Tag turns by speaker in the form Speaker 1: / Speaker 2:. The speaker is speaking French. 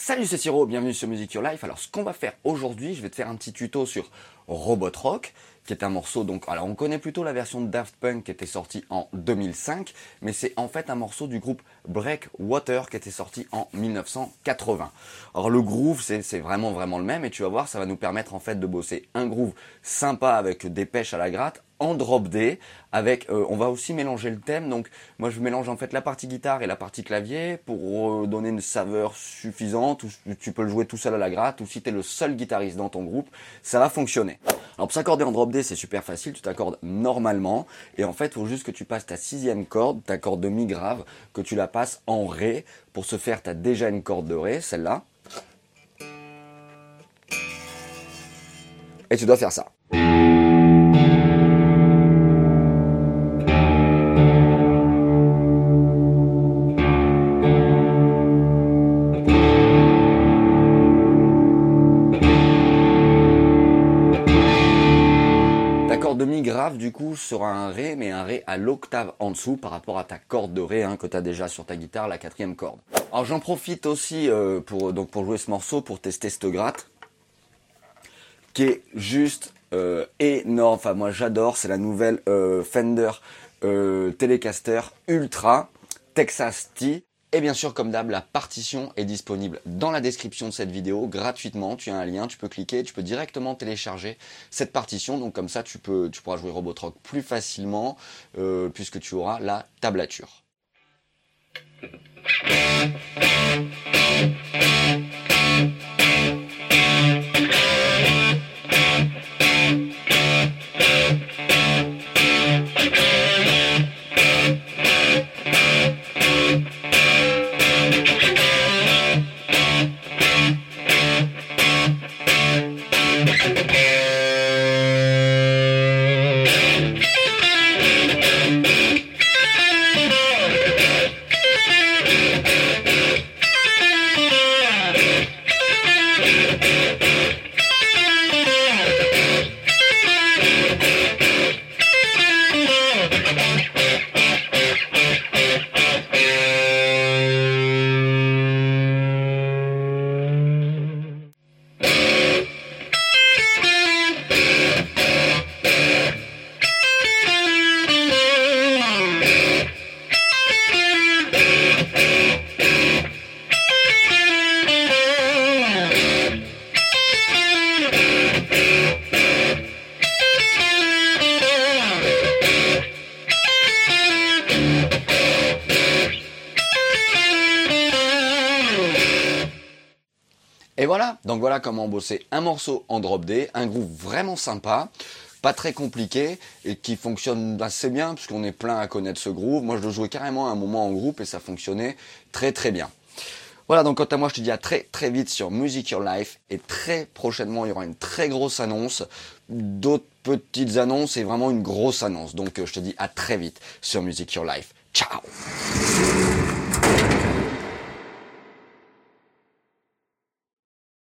Speaker 1: Salut c'est Siro, bienvenue sur Music Your Life. Alors ce qu'on va faire aujourd'hui, je vais te faire un petit tuto sur Robot Rock, qui est un morceau donc alors on connaît plutôt la version de Daft Punk qui était sortie en 2005, mais c'est en fait un morceau du groupe Breakwater qui était sorti en 1980. Alors le groove c'est vraiment vraiment le même et tu vas voir ça va nous permettre en fait de bosser un groove sympa avec des pêches à la gratte en drop D avec euh, on va aussi mélanger le thème. Donc moi je mélange en fait la partie guitare et la partie clavier pour donner une saveur suffisante ou tu peux le jouer tout seul à la gratte ou si tu es le seul guitariste dans ton groupe ça va fonctionner. Alors pour s'accorder en drop D c'est super facile. Tu t'accordes normalement. Et en fait faut juste que tu passes ta sixième corde ta corde de mi grave que tu la passes en Ré pour se faire tu déjà une corde de Ré celle-là. Et tu dois faire ça demi grave du coup sera un Ré, mais un Ré à l'octave en dessous par rapport à ta corde de Ré hein, que tu as déjà sur ta guitare, la quatrième corde. Alors j'en profite aussi euh, pour, donc pour jouer ce morceau, pour tester cette gratte, qui est juste euh, énorme. Enfin moi j'adore, c'est la nouvelle euh, Fender Telecaster Ultra Texas T. Et bien sûr, comme d'hab, la partition est disponible dans la description de cette vidéo gratuitement. Tu as un lien, tu peux cliquer, tu peux directement télécharger cette partition. Donc comme ça, tu, pourras jouer Robotrock plus facilement euh, puisque tu auras la tablature. Et voilà, donc voilà comment bosser un morceau en drop D, un groove vraiment sympa, pas très compliqué et qui fonctionne assez bien puisqu'on est plein à connaître ce groove. Moi je le jouais carrément à un moment en groupe et ça fonctionnait très très bien. Voilà, donc quant à moi je te dis à très très vite sur Music Your Life et très prochainement il y aura une très grosse annonce, d'autres petites annonces et vraiment une grosse annonce. Donc je te dis à très vite sur Music Your Life. Ciao